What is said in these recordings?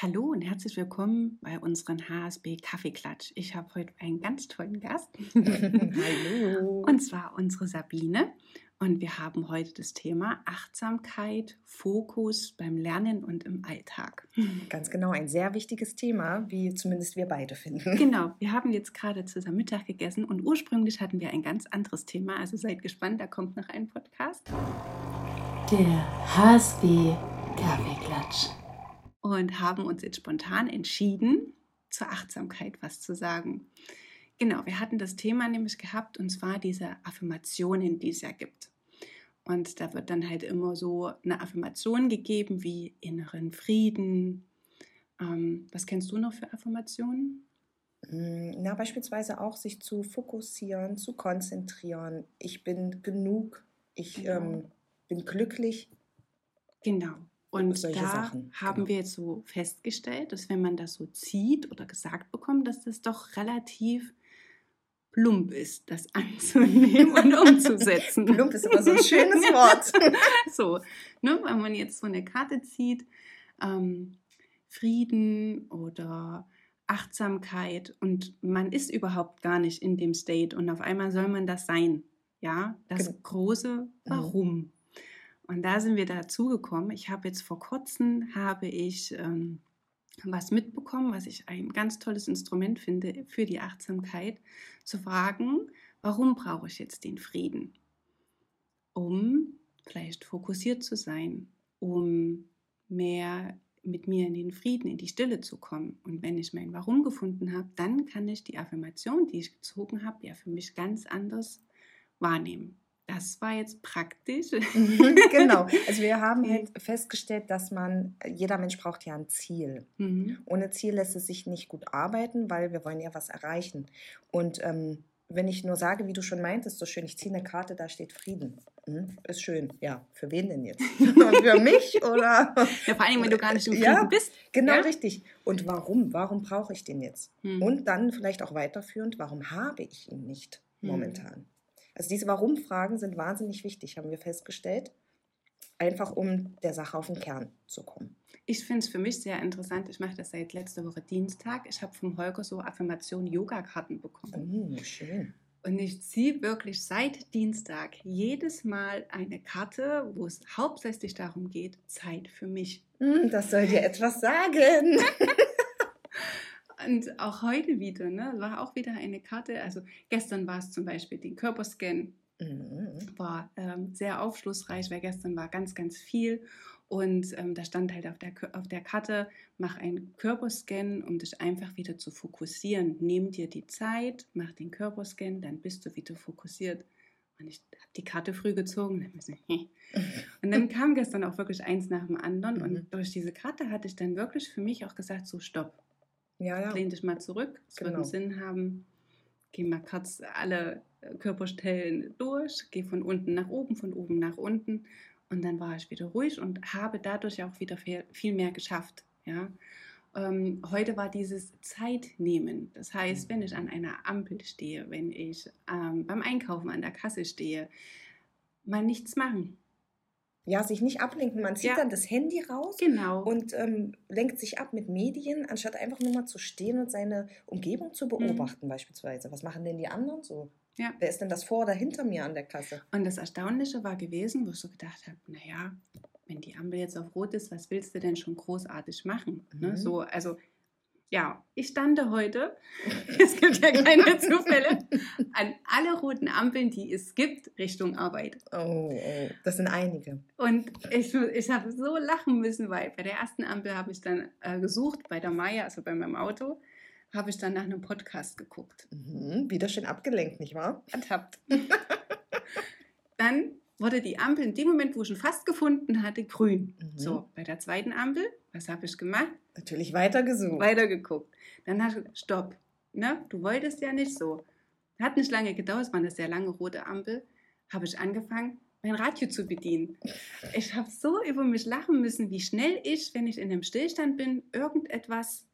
Hallo und herzlich willkommen bei unserem HSB Kaffeeklatsch. Ich habe heute einen ganz tollen Gast. Hallo. Und zwar unsere Sabine. Und wir haben heute das Thema Achtsamkeit, Fokus beim Lernen und im Alltag. Ganz genau, ein sehr wichtiges Thema, wie zumindest wir beide finden. Genau, wir haben jetzt gerade zusammen Mittag gegessen und ursprünglich hatten wir ein ganz anderes Thema. Also seid gespannt, da kommt noch ein Podcast. Der HSB Kaffeeklatsch und haben uns jetzt spontan entschieden, zur Achtsamkeit was zu sagen. Genau, wir hatten das Thema nämlich gehabt und zwar diese Affirmationen, die es ja gibt. Und da wird dann halt immer so eine Affirmation gegeben wie inneren Frieden. Ähm, was kennst du noch für Affirmationen? Hm, na, beispielsweise auch sich zu fokussieren, zu konzentrieren. Ich bin genug, ich genau. ähm, bin glücklich. Genau. Und da Sachen. haben genau. wir jetzt so festgestellt, dass wenn man das so zieht oder gesagt bekommt, dass das doch relativ plump ist, das anzunehmen und umzusetzen. plump ist aber so ein schönes Wort. so, ne, wenn man jetzt so eine Karte zieht, ähm, Frieden oder Achtsamkeit und man ist überhaupt gar nicht in dem State und auf einmal soll man das sein. Ja, das genau. große mhm. Warum. Und da sind wir dazu gekommen. Ich habe jetzt vor kurzem habe ich ähm, was mitbekommen, was ich ein ganz tolles Instrument finde für die Achtsamkeit, zu fragen, warum brauche ich jetzt den Frieden? Um vielleicht fokussiert zu sein, um mehr mit mir in den Frieden, in die Stille zu kommen. Und wenn ich mein Warum gefunden habe, dann kann ich die Affirmation, die ich gezogen habe, ja für mich ganz anders wahrnehmen. Das war jetzt praktisch. Mhm, genau. Also wir haben halt festgestellt, dass man, jeder Mensch braucht ja ein Ziel. Mhm. Ohne Ziel lässt es sich nicht gut arbeiten, weil wir wollen ja was erreichen. Und ähm, wenn ich nur sage, wie du schon meintest, so schön, ich ziehe eine Karte, da steht Frieden. Mhm, ist schön. Ja, für wen denn jetzt? für mich oder? Ja, vor allem, wenn du gar nicht im Frieden ja, bist. Genau, ja? richtig. Und warum? Warum brauche ich den jetzt? Mhm. Und dann vielleicht auch weiterführend, warum habe ich ihn nicht mhm. momentan? Also diese Warum-Fragen sind wahnsinnig wichtig, haben wir festgestellt, einfach um der Sache auf den Kern zu kommen. Ich finde es für mich sehr interessant. Ich mache das seit letzter Woche Dienstag. Ich habe vom Holger so Affirmation-Yoga-Karten bekommen. Oh, schön. Und ich ziehe wirklich seit Dienstag jedes Mal eine Karte, wo es hauptsächlich darum geht, Zeit für mich. Hm, das soll dir etwas sagen. Und auch heute wieder, ne, war auch wieder eine Karte. Also gestern war es zum Beispiel den Körperscan. Mhm. War ähm, sehr aufschlussreich, weil gestern war ganz, ganz viel. Und ähm, da stand halt auf der, auf der Karte, mach einen Körperscan, um dich einfach wieder zu fokussieren. Nimm dir die Zeit, mach den Körperscan, dann bist du wieder fokussiert. Und ich habe die Karte früh gezogen. Und dann kam gestern auch wirklich eins nach dem anderen. Mhm. Und durch diese Karte hatte ich dann wirklich für mich auch gesagt, so stopp. Ja, ja. Lehn dich mal zurück. Es genau. wird einen genau. Sinn haben. Geh mal kurz alle äh, Körperstellen durch. Geh von unten nach oben, von oben nach unten. Und dann war ich wieder ruhig und habe dadurch auch wieder viel mehr geschafft. Ja. Ähm, heute war dieses Zeitnehmen. Das heißt, wenn ich an einer Ampel stehe, wenn ich ähm, beim Einkaufen an der Kasse stehe, mal nichts machen ja, sich nicht ablenken. Man zieht ja. dann das Handy raus genau. und ähm, lenkt sich ab mit Medien, anstatt einfach nur mal zu stehen und seine Umgebung zu mhm. beobachten, mhm. beispielsweise. Was machen denn die anderen so? Ja. Wer ist denn das vor oder hinter mir an der Kasse? Und das Erstaunliche war gewesen, wo ich so gedacht habe, naja, wenn die Ampel jetzt auf Rot ist, was willst du denn schon großartig machen? Ne? Mhm. Ne? So, also ja, ich stande heute, es gibt ja keine Zufälle, an alle roten Ampeln, die es gibt, Richtung Arbeit. Oh, oh das sind einige. Und ich, ich habe so lachen müssen, weil bei der ersten Ampel habe ich dann äh, gesucht, bei der Maya, also bei meinem Auto, habe ich dann nach einem Podcast geguckt. Mhm, wieder schön abgelenkt, nicht wahr? Ertappt. dann wurde die Ampel in dem Moment, wo ich ihn fast gefunden hatte, grün. Mhm. So, bei der zweiten Ampel, was habe ich gemacht? Natürlich weitergesucht. Weitergeguckt. Dann habe ich, stopp, ne? du wolltest ja nicht so. Hat nicht lange gedauert, es war eine sehr lange rote Ampel, habe ich angefangen, mein Radio zu bedienen. Ich habe so über mich lachen müssen, wie schnell ich, wenn ich in einem Stillstand bin, irgendetwas,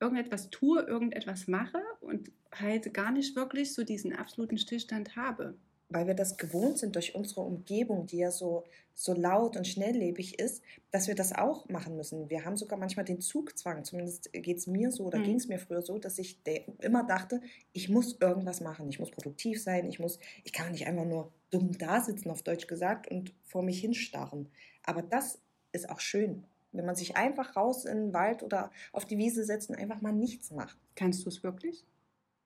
irgendetwas tue, irgendetwas mache und halt gar nicht wirklich so diesen absoluten Stillstand habe weil wir das gewohnt sind durch unsere Umgebung, die ja so, so laut und schnelllebig ist, dass wir das auch machen müssen. Wir haben sogar manchmal den Zugzwang, zumindest geht es mir so oder mhm. ging es mir früher so, dass ich immer dachte, ich muss irgendwas machen, ich muss produktiv sein, ich muss, ich kann nicht einfach nur dumm da sitzen, auf Deutsch gesagt, und vor mich hinstarren. Aber das ist auch schön, wenn man sich einfach raus in den Wald oder auf die Wiese setzt und einfach mal nichts macht. Kannst du es wirklich?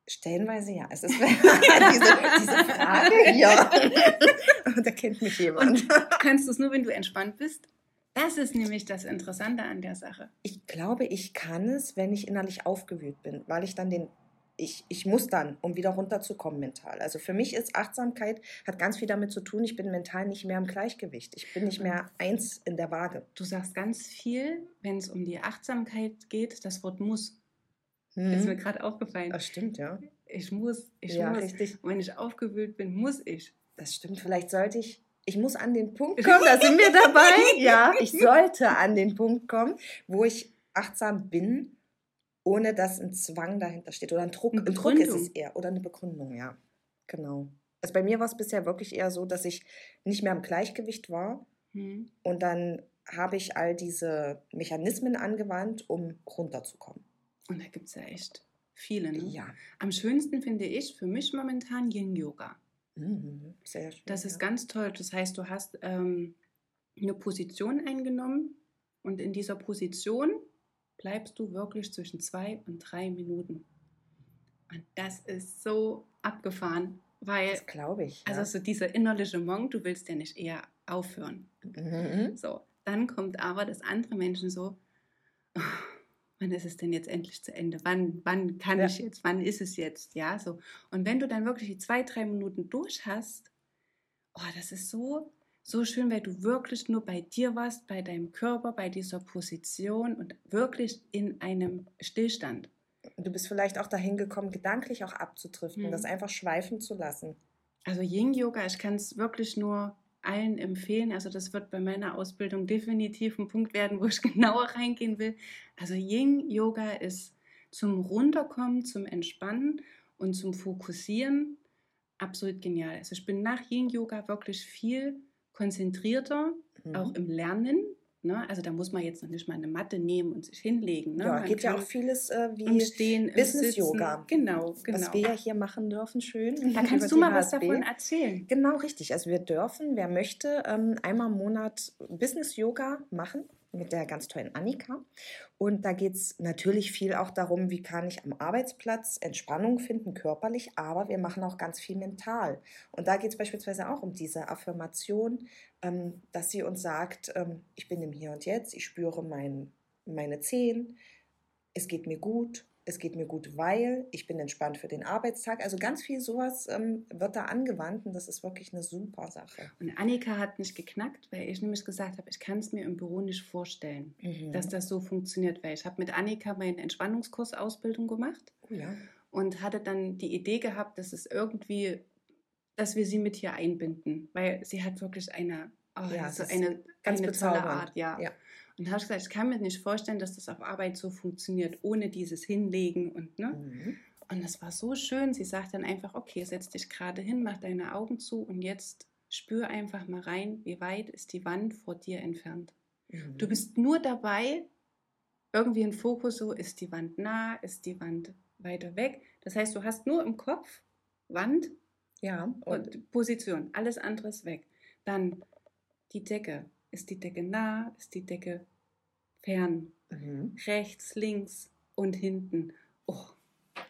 Stellenweise ja. Es ist diese, diese Frage, ja. da kennt mich jemand. Und kannst du es nur, wenn du entspannt bist? Das ist nämlich das Interessante an der Sache. Ich glaube, ich kann es, wenn ich innerlich aufgewühlt bin, weil ich dann den ich, ich muss dann, um wieder runterzukommen mental. Also für mich ist Achtsamkeit, hat ganz viel damit zu tun, ich bin mental nicht mehr im Gleichgewicht. Ich bin nicht mehr eins in der Waage. Du sagst ganz viel, wenn es um die Achtsamkeit geht, das Wort muss. Hm. Ist mir gerade aufgefallen. Das stimmt, ja. Ich muss, ich ja, muss. Richtig. Und wenn ich aufgewühlt bin, muss ich. Das stimmt. Vielleicht sollte ich, ich muss an den Punkt kommen, da sind wir dabei. ja, ich sollte an den Punkt kommen, wo ich achtsam bin, ohne dass ein Zwang dahinter steht. Oder ein Druck. Ein Druck ist es eher. Oder eine Begründung, ja. Genau. Also bei mir war es bisher wirklich eher so, dass ich nicht mehr im Gleichgewicht war. Hm. Und dann habe ich all diese Mechanismen angewandt, um runterzukommen. Und da gibt es ja echt viele. Ne? Ja. Am schönsten finde ich für mich momentan Yin Yoga. Mhm, sehr schön. Das ist ja. ganz toll. Das heißt, du hast ähm, eine Position eingenommen und in dieser Position bleibst du wirklich zwischen zwei und drei Minuten. Und das ist so abgefahren, weil. Das glaube ich. Ja. Also so dieser innerliche Monk, du willst ja nicht eher aufhören. Mhm. So, dann kommt aber das andere Menschen so. Wann ist es denn jetzt endlich zu Ende? Wann, wann kann ja. ich jetzt? Wann ist es jetzt? Ja, so. Und wenn du dann wirklich die zwei, drei Minuten durch hast, oh, das ist so, so schön, weil du wirklich nur bei dir warst, bei deinem Körper, bei dieser Position und wirklich in einem Stillstand. Du bist vielleicht auch dahin gekommen, gedanklich auch abzutriften, mhm. das einfach schweifen zu lassen. Also Yin Yoga, ich kann es wirklich nur allen empfehlen. Also das wird bei meiner Ausbildung definitiv ein Punkt werden, wo ich genauer reingehen will. Also Yin Yoga ist zum Runterkommen, zum Entspannen und zum Fokussieren absolut genial. Also ich bin nach Yin Yoga wirklich viel konzentrierter, mhm. auch im Lernen. Ne? Also da muss man jetzt noch nicht mal eine Matte nehmen und sich hinlegen. Ne? Ja, man geht ja auch vieles äh, wie stehen, Business Yoga. Genau, genau. Was wir ja hier machen dürfen, schön. Da kannst du mal was davon erzählen. Genau, richtig. Also wir dürfen, wer möchte, ähm, einmal im Monat Business Yoga machen mit der ganz tollen Annika. Und da geht es natürlich viel auch darum, wie kann ich am Arbeitsplatz Entspannung finden, körperlich, aber wir machen auch ganz viel mental. Und da geht es beispielsweise auch um diese Affirmation, ähm, dass sie uns sagt, ähm, ich bin im Hier und Jetzt, ich spüre mein, meine Zehen, es geht mir gut, es geht mir gut, weil ich bin entspannt für den Arbeitstag. Also ganz viel sowas ähm, wird da angewandt und das ist wirklich eine super Sache. Und Annika hat nicht geknackt, weil ich nämlich gesagt habe, ich kann es mir im Büro nicht vorstellen, mhm. dass das so funktioniert, weil ich habe mit Annika meinen Entspannungskurs Ausbildung gemacht oh ja. und hatte dann die Idee gehabt, dass es irgendwie, dass wir sie mit hier einbinden, weil sie hat wirklich eine, oh, ja, so eine, ganz eine tolle Art, ja. ja. Und da habe ich gesagt, ich kann mir nicht vorstellen, dass das auf Arbeit so funktioniert, ohne dieses Hinlegen und ne. Mhm. Und das war so schön. Sie sagt dann einfach, okay, setz dich gerade hin, mach deine Augen zu und jetzt spür einfach mal rein, wie weit ist die Wand vor dir entfernt. Mhm. Du bist nur dabei, irgendwie ein Fokus so, ist die Wand nah, ist die Wand weiter weg. Das heißt, du hast nur im Kopf Wand ja, und, und Position, alles andere ist weg. Dann die Decke, ist die Decke nah? Ist die Decke fern? Mhm. Rechts, links und hinten. Oh,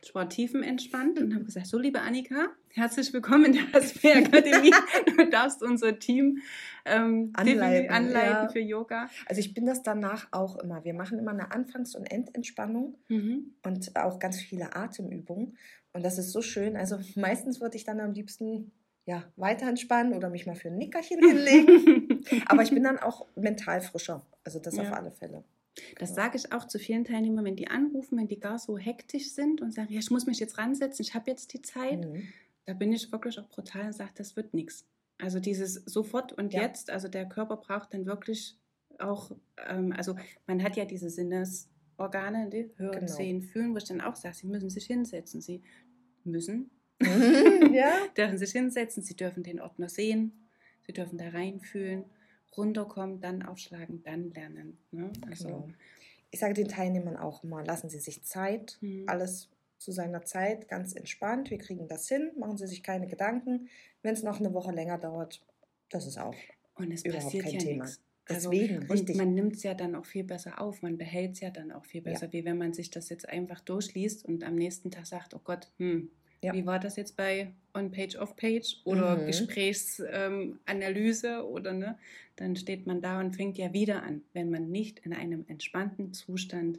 ich war tiefenentspannt und habe gesagt, so liebe Annika, herzlich willkommen in der HSP Akademie. du darfst unser Team ähm, anleiten, anleiten ja. für Yoga. Also ich bin das danach auch immer. Wir machen immer eine Anfangs- und Endentspannung mhm. und auch ganz viele Atemübungen. Und das ist so schön. Also meistens würde ich dann am liebsten ja, weiter entspannen oder mich mal für ein Nickerchen hinlegen. Aber ich bin dann auch mental frischer. Also das ja. auf alle Fälle. Das sage ich auch zu vielen Teilnehmern, wenn die anrufen, wenn die gar so hektisch sind und sagen, ja, ich muss mich jetzt ransetzen, ich habe jetzt die Zeit. Mhm. Da bin ich wirklich auch brutal und sage, das wird nichts. Also dieses sofort und ja. jetzt, also der Körper braucht dann wirklich auch, ähm, also man hat ja diese Sinnesorgane, die hören, genau. sehen, fühlen, wo ich dann auch sage, sie müssen sich hinsetzen, sie müssen ja. dürfen sich hinsetzen, sie dürfen den Ordner sehen, sie dürfen da reinfühlen, runterkommen, dann aufschlagen, dann lernen. Ne? Also, genau. Ich sage den Teilnehmern auch immer, lassen Sie sich Zeit, mhm. alles zu seiner Zeit, ganz entspannt. Wir kriegen das hin, machen Sie sich keine Gedanken. Wenn es noch eine Woche länger dauert, das ist auch und es überhaupt passiert kein ja Thema. Also, Deswegen, richtig. man nimmt es ja dann auch viel besser auf, man behält es ja dann auch viel besser, ja. wie wenn man sich das jetzt einfach durchliest und am nächsten Tag sagt, oh Gott, hm, ja. wie war das jetzt bei On-Page, Off-Page oder mhm. Gesprächsanalyse ähm, oder ne, dann steht man da und fängt ja wieder an, wenn man nicht in einem entspannten Zustand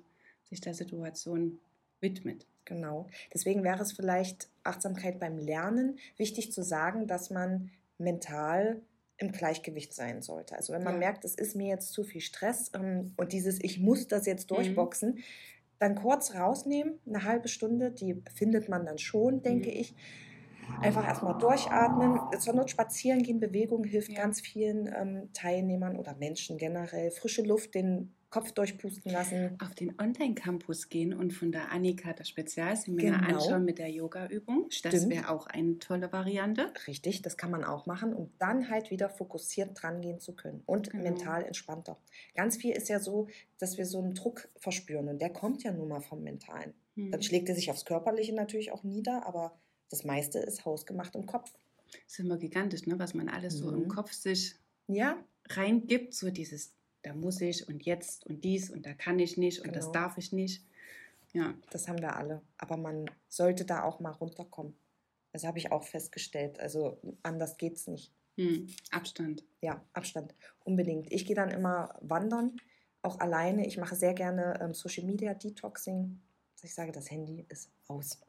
sich der Situation widmet. Genau. Deswegen wäre es vielleicht Achtsamkeit beim Lernen wichtig zu sagen, dass man mental im Gleichgewicht sein sollte. Also wenn man ja. merkt, es ist mir jetzt zu viel Stress ähm, und dieses Ich muss das jetzt mhm. durchboxen, mhm. Dann kurz rausnehmen, eine halbe Stunde, die findet man dann schon, denke mhm. ich. Einfach erstmal durchatmen, zur Not spazieren gehen, Bewegung hilft ja. ganz vielen ähm, Teilnehmern oder Menschen generell. Frische Luft, den Kopf durchpusten lassen. Auf den Online-Campus gehen und von der Annika das Spezialseminar genau. anschauen mit der Yoga-Übung. Das wäre auch eine tolle Variante. Richtig, das kann man auch machen, um dann halt wieder fokussiert dran gehen zu können und genau. mental entspannter. Ganz viel ist ja so, dass wir so einen Druck verspüren und der kommt ja nun mal vom Mentalen. Hm. Dann schlägt er sich aufs Körperliche natürlich auch nieder, aber das meiste ist hausgemacht im Kopf. Das ist immer gigantisch, ne? was man alles mhm. so im mhm. Kopf sich ja. reingibt, so dieses da muss ich und jetzt und dies und da kann ich nicht und genau. das darf ich nicht. Ja. Das haben wir alle. Aber man sollte da auch mal runterkommen. Das habe ich auch festgestellt. Also anders geht es nicht. Hm. Abstand. Ja, Abstand. Unbedingt. Ich gehe dann immer wandern, auch alleine. Ich mache sehr gerne ähm, Social Media Detoxing. Ich sage, das Handy ist aus.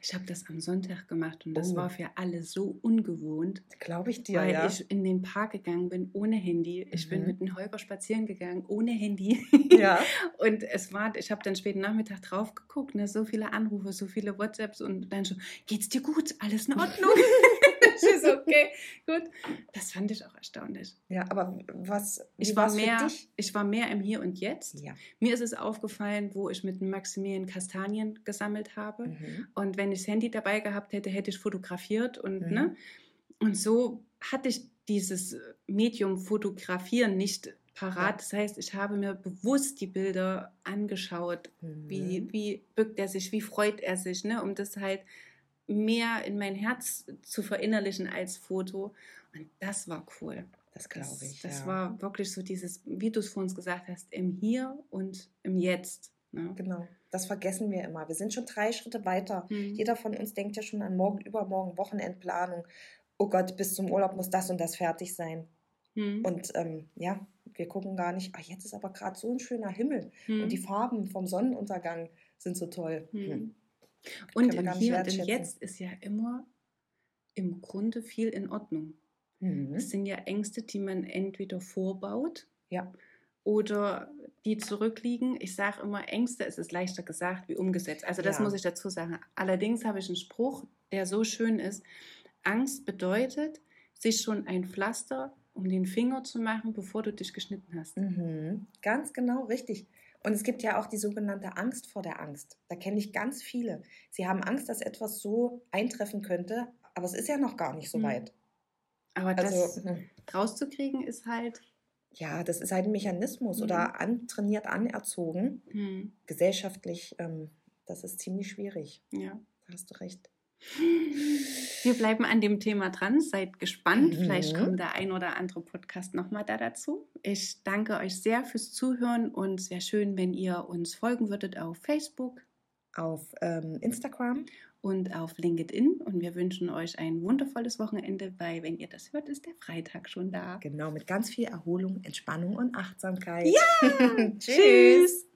Ich habe das am Sonntag gemacht und das oh. war für alle so ungewohnt. Glaube ich dir, weil ja. ich in den Park gegangen bin ohne Handy. Ich mhm. bin mit dem Holger spazieren gegangen ohne Handy. Ja. und es war, ich habe dann späten Nachmittag drauf geguckt, ne, so viele Anrufe, so viele WhatsApps und dann schon, geht's dir gut? Alles in Ordnung? ist okay, gut. Das fand ich auch erstaunlich. Ja, aber was ich war mehr, ich war mehr im Hier und Jetzt. Ja. Mir ist es aufgefallen, wo ich mit Maximilian Kastanien gesammelt habe. Mhm. Und wenn ich das Handy dabei gehabt hätte, hätte ich fotografiert und mhm. ne. Und so hatte ich dieses Medium Fotografieren nicht parat. Ja. Das heißt, ich habe mir bewusst die Bilder angeschaut. Mhm. Wie, wie bückt er sich, wie freut er sich, ne? um das halt mehr in mein Herz zu verinnerlichen als Foto. Und das war cool. Das glaube ich. Das ja. war wirklich so dieses, wie du es vor uns gesagt hast, im Hier und im Jetzt. Ne? Genau. Das vergessen wir immer. Wir sind schon drei Schritte weiter. Mhm. Jeder von uns denkt ja schon an morgen, übermorgen, Wochenendplanung. Oh Gott, bis zum Urlaub muss das und das fertig sein. Mhm. Und ähm, ja, wir gucken gar nicht, ach, jetzt ist aber gerade so ein schöner Himmel mhm. und die Farben vom Sonnenuntergang sind so toll. Und im Hier und im Jetzt ist ja immer im Grunde viel in Ordnung. Mhm. Es sind ja Ängste, die man entweder vorbaut ja. oder die zurückliegen. Ich sage immer, Ängste, es ist leichter gesagt wie umgesetzt. Also das ja. muss ich dazu sagen. Allerdings habe ich einen Spruch, der so schön ist. Angst bedeutet, sich schon ein Pflaster um den Finger zu machen, bevor du dich geschnitten hast. Mhm. Ganz genau, richtig. Und es gibt ja auch die sogenannte Angst vor der Angst. Da kenne ich ganz viele. Sie haben Angst, dass etwas so eintreffen könnte, aber es ist ja noch gar nicht so hm. weit. Aber also, das hm. rauszukriegen ist halt. Ja, das ist halt ein Mechanismus mhm. oder antrainiert, anerzogen. Mhm. Gesellschaftlich, ähm, das ist ziemlich schwierig. Ja. Da hast du recht. Wir bleiben an dem Thema dran. Seid gespannt. Mhm. Vielleicht kommt der ein oder andere Podcast nochmal da dazu. Ich danke euch sehr fürs Zuhören und sehr schön, wenn ihr uns folgen würdet auf Facebook, auf ähm, Instagram und auf LinkedIn. Und wir wünschen euch ein wundervolles Wochenende, weil, wenn ihr das hört, ist der Freitag schon da. Genau, mit ganz viel Erholung, Entspannung und Achtsamkeit. Ja! Tschüss!